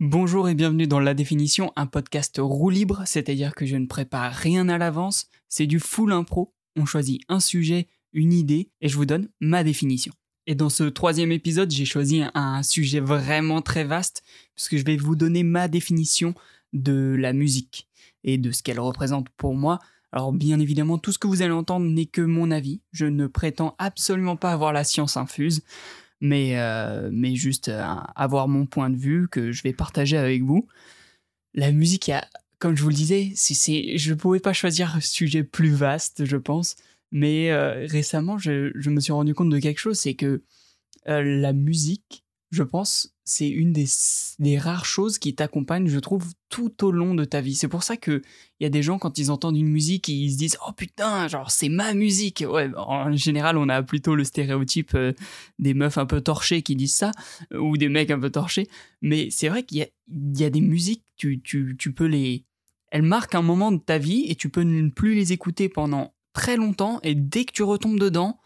Bonjour et bienvenue dans La Définition, un podcast roue libre, c'est-à-dire que je ne prépare rien à l'avance, c'est du full impro. On choisit un sujet, une idée, et je vous donne ma définition. Et dans ce troisième épisode, j'ai choisi un sujet vraiment très vaste, puisque je vais vous donner ma définition de la musique et de ce qu'elle représente pour moi. Alors bien évidemment, tout ce que vous allez entendre n'est que mon avis. Je ne prétends absolument pas avoir la science infuse mais, euh, mais juste euh, avoir mon point de vue que je vais partager avec vous. La musique, a, comme je vous le disais, c'est, je ne pouvais pas choisir un sujet plus vaste, je pense, mais euh, récemment, je, je, me suis rendu compte de quelque chose, c'est que la musique, je pense, c'est une des, des, rares choses qui t'accompagnent, je trouve, tout au long de ta vie. C'est pour ça que il y a des gens quand ils entendent une musique, ils se disent oh putain, genre c'est ma musique. Ouais, en général, on a plutôt le stéréotype euh, des meufs un peu torchées qui disent ça euh, ou des mecs un peu torchés. Mais c'est vrai qu'il y y a des musiques, tu, tu, tu peux les, elles marquent un moment de ta vie et tu peux ne plus les écouter pendant très longtemps et dès que tu retombes dedans,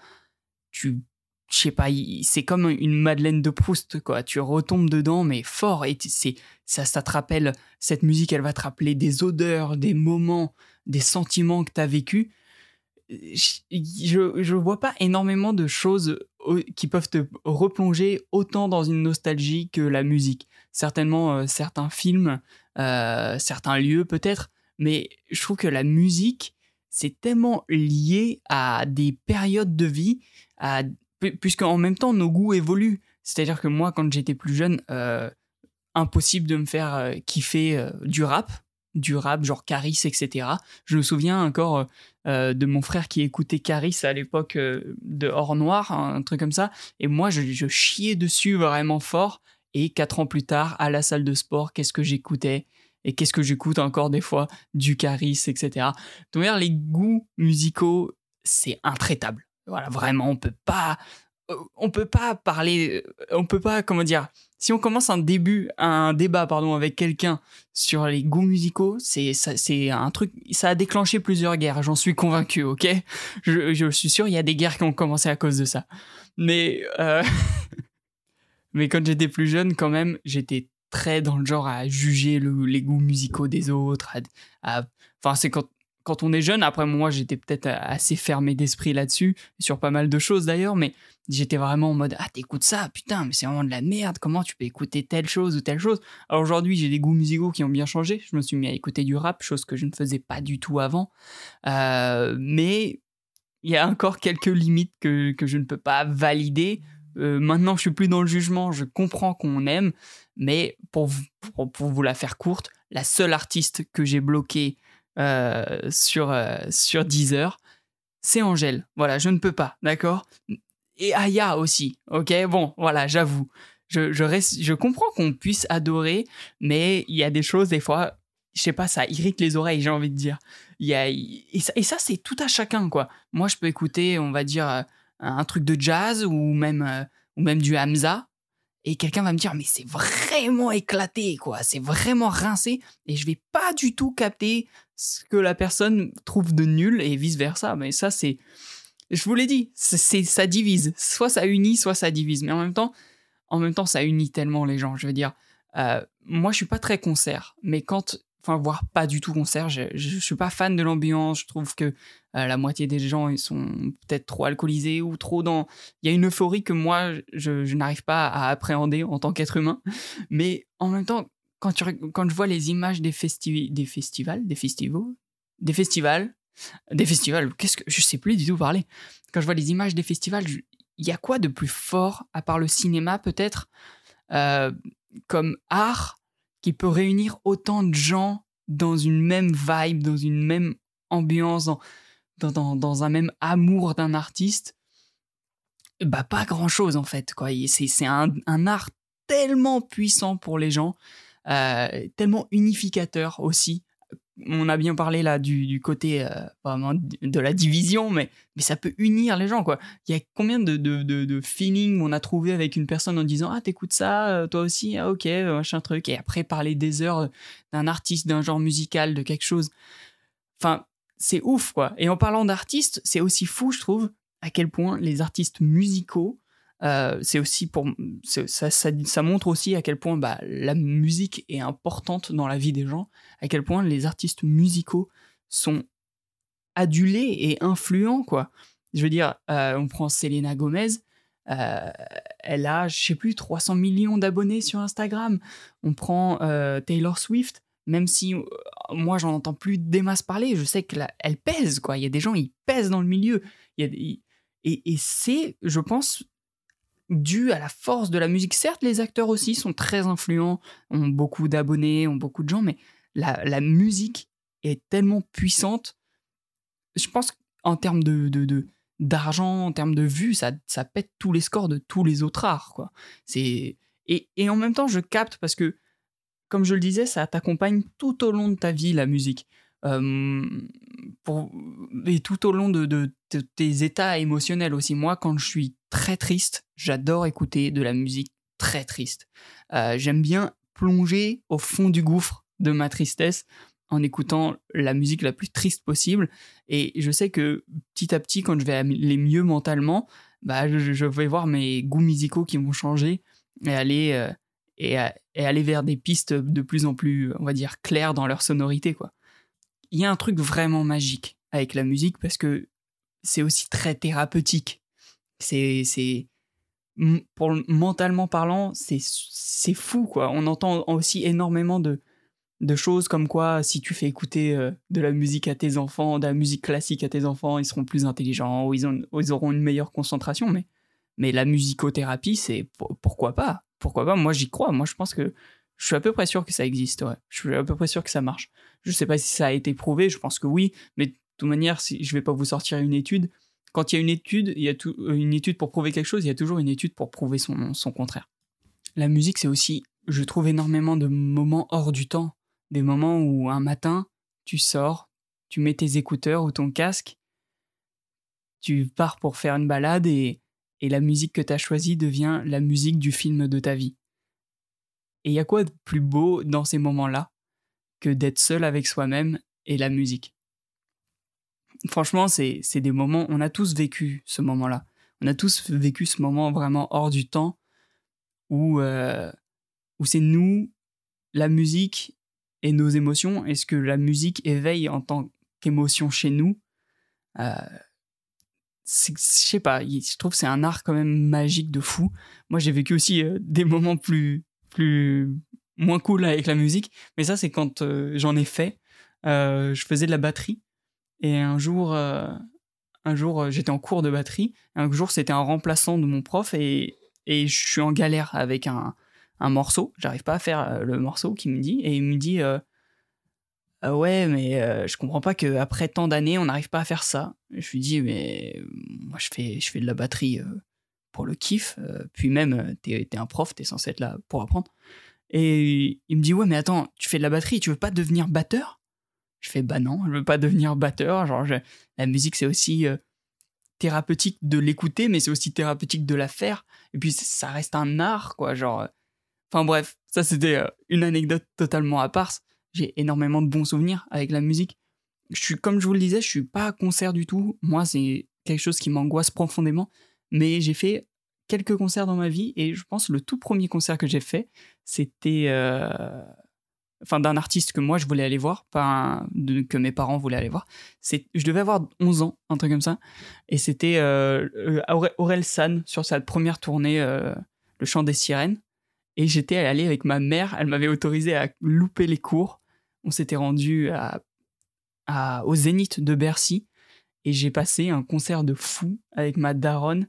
tu je sais pas, c'est comme une Madeleine de Proust, quoi. Tu retombes dedans, mais fort, et c'est ça, ça te rappelle, cette musique, elle va te rappeler des odeurs, des moments, des sentiments que tu as vécu. Je, je vois pas énormément de choses qui peuvent te replonger autant dans une nostalgie que la musique. Certainement euh, certains films, euh, certains lieux peut-être, mais je trouve que la musique, c'est tellement lié à des périodes de vie, à puisqu'en même temps, nos goûts évoluent. C'est-à-dire que moi, quand j'étais plus jeune, euh, impossible de me faire euh, kiffer euh, du rap, du rap genre Caris, etc. Je me souviens encore de mon frère qui écoutait Caris à l'époque de Hors Noir, un truc comme ça, et moi, je, je, chiais dessus vraiment fort. Et quatre ans plus tard, à la salle de sport, qu'est-ce que j'écoutais? Et qu'est-ce que j'écoute encore des fois? Du Caris, etc. Donc, les goûts musicaux, c'est intraitable. Voilà, vraiment, on peut pas, euh, on peut pas parler, euh, on peut pas, comment dire, si on commence un début, un débat, pardon, avec quelqu'un sur les goûts musicaux, c'est, c'est un truc, ça a déclenché plusieurs guerres, j'en suis convaincu, ok? Je, je, suis sûr, il y a des guerres qui ont commencé à cause de ça. Mais, euh, mais quand j'étais plus jeune, quand même, j'étais très dans le genre à juger les goûts musicaux des autres, enfin, c'est quand, quand on est jeune, après moi j'étais peut-être assez fermé d'esprit là-dessus, sur pas mal de choses d'ailleurs, mais j'étais vraiment en mode Ah, t'écoutes ça, putain, mais c'est vraiment de la merde, comment tu peux écouter telle chose ou telle chose? Alors aujourd'hui j'ai des goûts musicaux qui ont bien changé, je me suis mis à écouter du rap, chose que je ne faisais pas du tout avant, euh, mais il y a encore quelques limites que, que je ne peux pas valider. Euh, maintenant je suis plus dans le jugement, je comprends qu'on aime, mais pour, pour, pour vous la faire courte, la seule artiste que j'ai bloquée euh, sur, euh, sur Deezer, c'est Angèle. Voilà, je ne peux pas, d'accord? Et Aya aussi, ok? Bon, voilà, j'avoue. Je, je, reste, je comprends qu'on puisse adorer, mais il y a des choses, des fois, je sais pas, ça irrite les oreilles, j'ai envie de dire. Y a, et ça, ça c'est tout à chacun, quoi. Moi, je peux écouter, on va dire, euh, un truc de jazz ou même, ou même du Hamza, et quelqu'un va me dire mais c'est vraiment éclaté quoi, c'est vraiment rincé et je vais pas du tout capter ce que la personne trouve de nul et vice versa. Mais ça c'est, je vous l'ai dit, c'est ça divise. Soit ça unit, soit ça divise. Mais en même temps, en même temps ça unit tellement les gens. Je veux dire, euh, moi je suis pas très concert, mais quand enfin voire pas du tout concert. Je, je, suis pas fan de l'ambiance. Je trouve que euh, la moitié des gens ils sont peut-être trop alcoolisés ou trop dans. Il y a une euphorie que moi je, je n'arrive pas à appréhender en tant qu'être humain. Mais en même temps, quand, tu, quand je vois les images des, festi des festivals, des festivals, des festivals, des festivals, qu'est-ce que je sais plus du tout parler. Quand je vois les images des festivals, il y a quoi de plus fort à part le cinéma peut-être euh, comme art qui peut réunir autant de gens dans une même vibe, dans une même ambiance, dans, dans, dans un même amour d'un artiste, bah pas grand chose en fait. quoi. C'est un, un art tellement puissant pour les gens, tellement unificateur aussi on a bien parlé là du, côté euh, vraiment de la division, mais, mais ça peut unir les gens, quoi. Il y a combien de, feelings on a trouvé avec une personne en disant Ah, t'écoutes ça, euh, toi aussi, ah, ok, euh, machin truc, et après parler des heures d'un artiste, d'un genre musical, de quelque chose. Enfin, c'est ouf, quoi. Et en parlant d'artistes, c'est aussi fou, je trouve, à quel point les artistes musicaux Euh, c'est aussi pour ça, ça, montre aussi à quel point bah, la musique est importante dans la vie des gens, à quel point les artistes musicaux sont adulés et influents quoi. Je veux dire, euh, on prend Selena Gomez, euh, elle a, je sais plus, 300 millions d'abonnés sur Instagram. On prend Taylor Swift, même si moi j'en entends plus des masses parler, je sais qu'elle pèse quoi. Il y a des gens, ils pèsent dans le milieu. Et c'est, je pense, dû à la force de la musique. Certes, les acteurs aussi sont très influents, ont beaucoup d'abonnés, ont beaucoup de gens, mais la, musique est tellement puissante. Je pense qu'en termes de, d'argent, en termes de vues, ça, pète tous les scores de tous les autres arts. Quoi. C'est... Et en même temps, je capte parce que, comme je le disais, ça t'accompagne tout au long de ta vie, la musique. Euh, et tout au long de, tes états émotionnels aussi. Moi, quand je suis très triste, j'adore écouter de la musique très triste. Euh, j'aime bien plonger au fond du gouffre de ma tristesse en écoutant la musique la plus triste possible. Et je sais que petit à petit, quand je vais aller mieux mentalement, bah, je, vais voir mes goûts musicaux qui vont changer et aller, euh, et, et, aller vers des pistes de plus en plus, on va dire, claires dans leur sonorité. quoi il y a un truc vraiment magique avec la musique parce que c'est aussi très thérapeutique. C'est, c'est, pour mentalement parlant, c'est, c'est fou quoi. On entend aussi énormément de, de choses comme quoi si tu fais écouter euh, de la musique à tes enfants, de la musique classique à tes enfants, ils seront plus intelligents ou ils, ont, ils auront une meilleure concentration. Mais, mais la musicothérapie, c'est pourquoi pas? Pourquoi pas? Moi, j'y crois. Moi, je pense que je suis à peu près sûr que ça existe, ouais. Je suis à peu près sûr que ça marche. Je sais pas si ça a été prouvé, je pense que oui, mais de toute manière, si, je vais pas vous sortir une étude. Quand il y a une étude, il y a euh, une étude pour prouver quelque chose, il y a toujours une étude pour prouver son, son contraire. La musique, c'est aussi, je trouve énormément de moments hors du temps. Des moments où un matin, tu sors, tu mets tes écouteurs ou ton casque, tu pars pour faire une balade et, et la musique que tu as choisie devient la musique du film de ta vie. Et il y a quoi de plus beau dans ces moments-là que d'être seul avec soi-même et la musique? Franchement, c'est des moments, on a tous vécu ce moment-là. On a tous vécu ce moment vraiment hors du temps où, euh, où c'est nous, la musique et nos émotions. Est-ce que la musique éveille en tant qu'émotion chez nous? Euh, Je sais pas, je trouve que c'est un art quand même magique de fou. Moi, j'ai vécu aussi euh, des moments plus, plus moins cool avec la musique. Mais ça, c'est quand euh, j'en ai fait. Euh, je faisais de la batterie. Et un jour, euh, un jour j'étais en cours de batterie. Un jour, c'était un remplaçant de mon prof et, et je suis en galère avec un, un morceau. J'arrive pas à faire le morceau qu'il me dit. Et il me dit ah Ouais, mais je comprends pas qu'après tant d'années, on n'arrive pas à faire ça. je lui dis Mais moi, je fais, je fais de la batterie pour le kiff. Euh, puis même, euh, t'es es un prof, t'es censé être là pour apprendre. Et il me dit, ouais, mais attends, tu fais de la batterie, tu veux pas devenir batteur? Je fais, bah non, je veux pas devenir batteur. Genre, la musique, c'est aussi euh, thérapeutique de l'écouter, mais c'est aussi thérapeutique de la faire. Et puis, ça reste un art, quoi. Genre, enfin bref, ça, c'était une anecdote totalement à part. J'ai énormément de bons souvenirs avec la musique. Je suis, comme je vous le disais, je suis pas à concert du tout. Moi, c'est quelque chose qui m'angoisse profondément mais j'ai fait quelques concerts dans ma vie et je pense le tout premier concert que j'ai fait, c'était euh, enfin d'un artiste que moi je voulais aller voir, pas que mes parents voulaient aller voir. C'est je devais avoir 11 ans, un truc comme ça et c'était euh, euh Aurel San sur sa première tournée Le chant des sirènes et j'étais allé avec ma mère, elle m'avait autorisé à louper les cours. On s'était rendu à, à, au Zénith de Bercy et j'ai passé un concert de fou avec ma daronne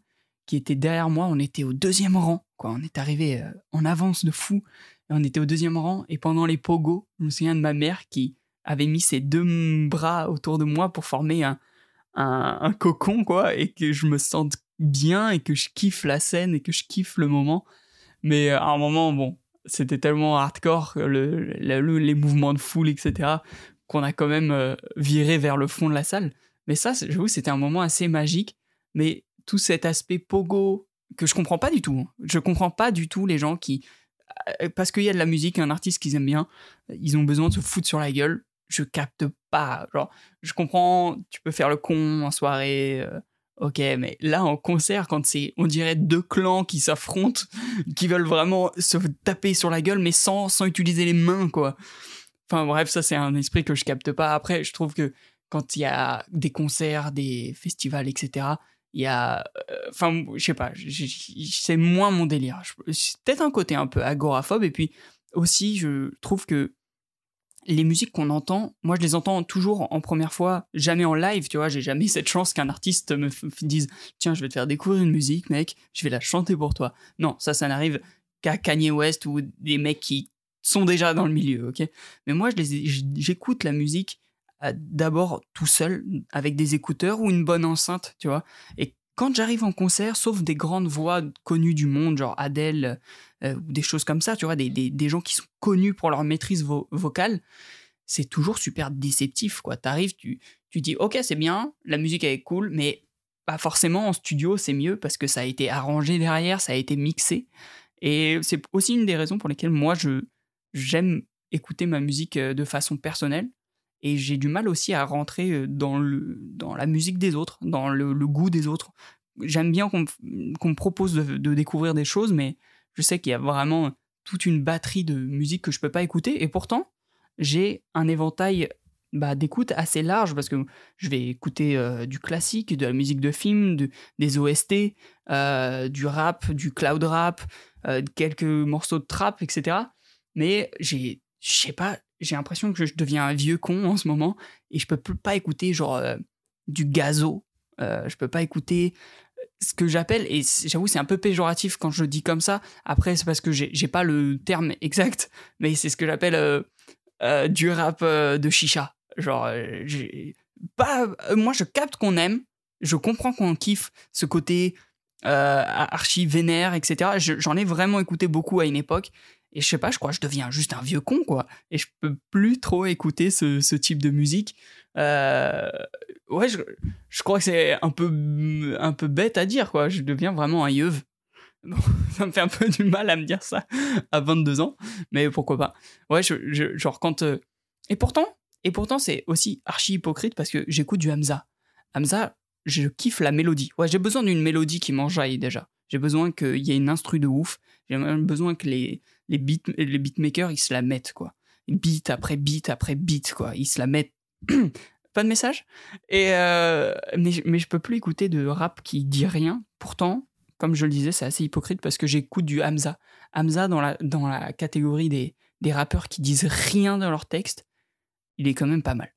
qui était derrière moi. On était au deuxième rang, quoi. On est arrivé euh, en avance de fou. on était au deuxième rang. Et pendant les pogos, je me souviens de ma mère qui avait mis ses deux bras autour de moi pour former un, un, cocon, quoi. Et que je me sente bien et que je kiffe la scène et que je kiffe le moment. Mais euh, à un moment, bon, c'était tellement hardcore, le, les mouvements de foule, etc., qu'on a quand même euh, viré vers le fond de la salle. Mais ça, j'avoue, c'était un moment assez magique. Mais tout cet aspect pogo que je comprends pas du tout. Hein. Je comprends pas du tout les gens qui euh, parce qu'il y a de la musique, un artiste qu'ils aiment bien, ils ont besoin de se foutre sur la gueule. Je capte pas. Genre, je comprends, tu peux faire le con en soirée, euh, Ok, mais là en concert, quand c'est, on dirait deux clans qui s'affrontent, qui veulent vraiment se taper sur la gueule, mais sans, sans utiliser les mains, quoi. Enfin bref, ça c'est un esprit que je capte pas. Après, je trouve que quand il y a des concerts, des festivals, etc., il y a. Euh, enfin, je sais pas, c'est moins mon délire. C'est peut-être un côté un peu agoraphobe, et puis aussi, je trouve que les musiques qu'on entend, moi je les entends toujours en première fois, jamais en live, tu vois, j'ai jamais cette chance qu'un artiste me dise tiens, je vais te faire découvrir une musique, mec, je vais la chanter pour toi. Non, ça, ça n'arrive qu'à Kanye West ou des mecs qui sont déjà dans le milieu, ok? Mais moi, j'écoute la musique d'abord tout seul, avec des écouteurs ou une bonne enceinte, tu vois. Et quand j'arrive en concert, sauf des grandes voix connues du monde, genre Adele, euh, ou des choses comme ça, tu vois, des, des, gens qui sont connus pour leur maîtrise vocale, c'est toujours super déceptif, quoi. T'arrives, tu, tu dis, ok, c'est bien, la musique elle est cool, mais pas forcément en studio, c'est mieux parce que ça a été arrangé derrière, ça a été mixé. Et c'est aussi une des raisons pour lesquelles moi, je j'aime écouter ma musique euh, de façon personnelle. Et j'ai du mal aussi à rentrer euh, dans, le, dans la musique des autres, dans le, goût des autres. J'aime bien qu'on me propose de, de, découvrir des choses, mais je sais qu'il y a vraiment toute une batterie de musique que je peux pas écouter. Et pourtant, j'ai un éventail bah, d'écoute assez large parce que je vais écouter euh, du classique, de la musique de film, des OST, euh, du rap, du cloud rap, quelques morceaux de trap, etc. Mais j'ai, je sais pas, j'ai l'impression que je deviens un vieux con en ce moment et je peux pas écouter genre du gazo. je peux pas écouter ce que j'appelle, et j'avoue c'est un peu péjoratif quand je dis comme ça, après c'est parce que j'ai pas le terme exact, mais c'est ce que j'appelle euh, euh, du rap euh, de chicha. Genre, pas, moi je capte qu'on aime, je comprends qu'on kiffe ce côté archi vénère, etc. J'en ai vraiment écouté beaucoup à une époque, et je sais pas, je crois que je deviens juste un vieux con, quoi. Et je peux plus trop écouter ce, ce type de musique. Euh, ouais, je, je, crois que c'est un peu, un peu bête à dire, quoi. Je deviens vraiment un yeuve. ça me fait un peu du mal à me dire ça à 22 ans, mais pourquoi pas. Ouais, genre quand... Euh, et pourtant, et pourtant c'est aussi archi hypocrite parce que j'écoute du Hamza. Hamza, je kiffe la mélodie. Ouais, j'ai besoin d'une mélodie qui m'enjaille déjà. J'ai besoin qu'il y ait une instru de ouf. J'ai besoin que les, les, beat, les beatmakers, ils se la mettent, quoi. Beat après beat après beat, quoi. Ils se la mettent. pas de message. Et euh, mais, mais je peux plus écouter de rap qui dit rien. Pourtant, comme je le disais, c'est assez hypocrite parce que j'écoute du Hamza. Hamza, dans la, dans la catégorie des, des rappeurs qui disent rien dans leur texte, il est quand même pas mal.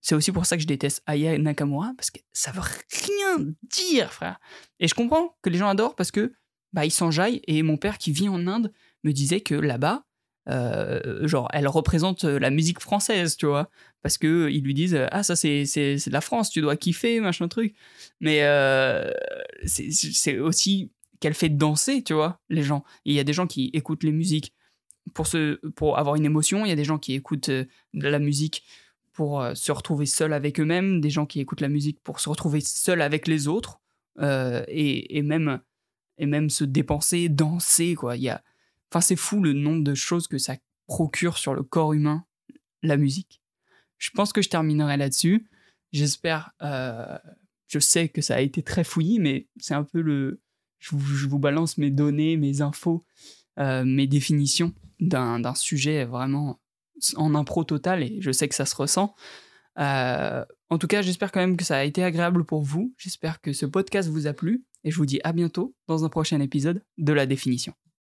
C'est aussi pour ça que je déteste Aya Nakamura, parce que ça veut rien dire, frère. Et je comprends que les gens adorent parce que bah, ils s'enjaillent. Et mon père qui vit en Inde me disait que là-bas, euh, genre, elle représente la musique française, tu vois. Parce que ils lui disent Ah, ça, c'est, de la France, tu dois kiffer, machin truc. Mais euh, c'est, aussi qu'elle fait danser, tu vois, les gens. il y a des gens qui écoutent les musiques pour, se, pour avoir une émotion, il y a des gens qui écoutent de la musique pour se retrouver seuls avec eux-mêmes, des gens qui écoutent la musique pour se retrouver seuls avec les autres, et, et, même, et même se dépenser, danser, quoi. Il y a Enfin, c'est fou le nombre de choses que ça procure sur le corps humain, la musique. Je pense que je terminerai là-dessus. J'espère. Euh, je sais que ça a été très fouillis, mais c'est un peu le. Je vous, balance mes données, mes infos, euh, mes définitions d'un sujet vraiment en impro total, et je sais que ça se ressent. Euh, en tout cas, j'espère quand même que ça a été agréable pour vous. J'espère que ce podcast vous a plu, et je vous dis à bientôt dans un prochain épisode de la définition.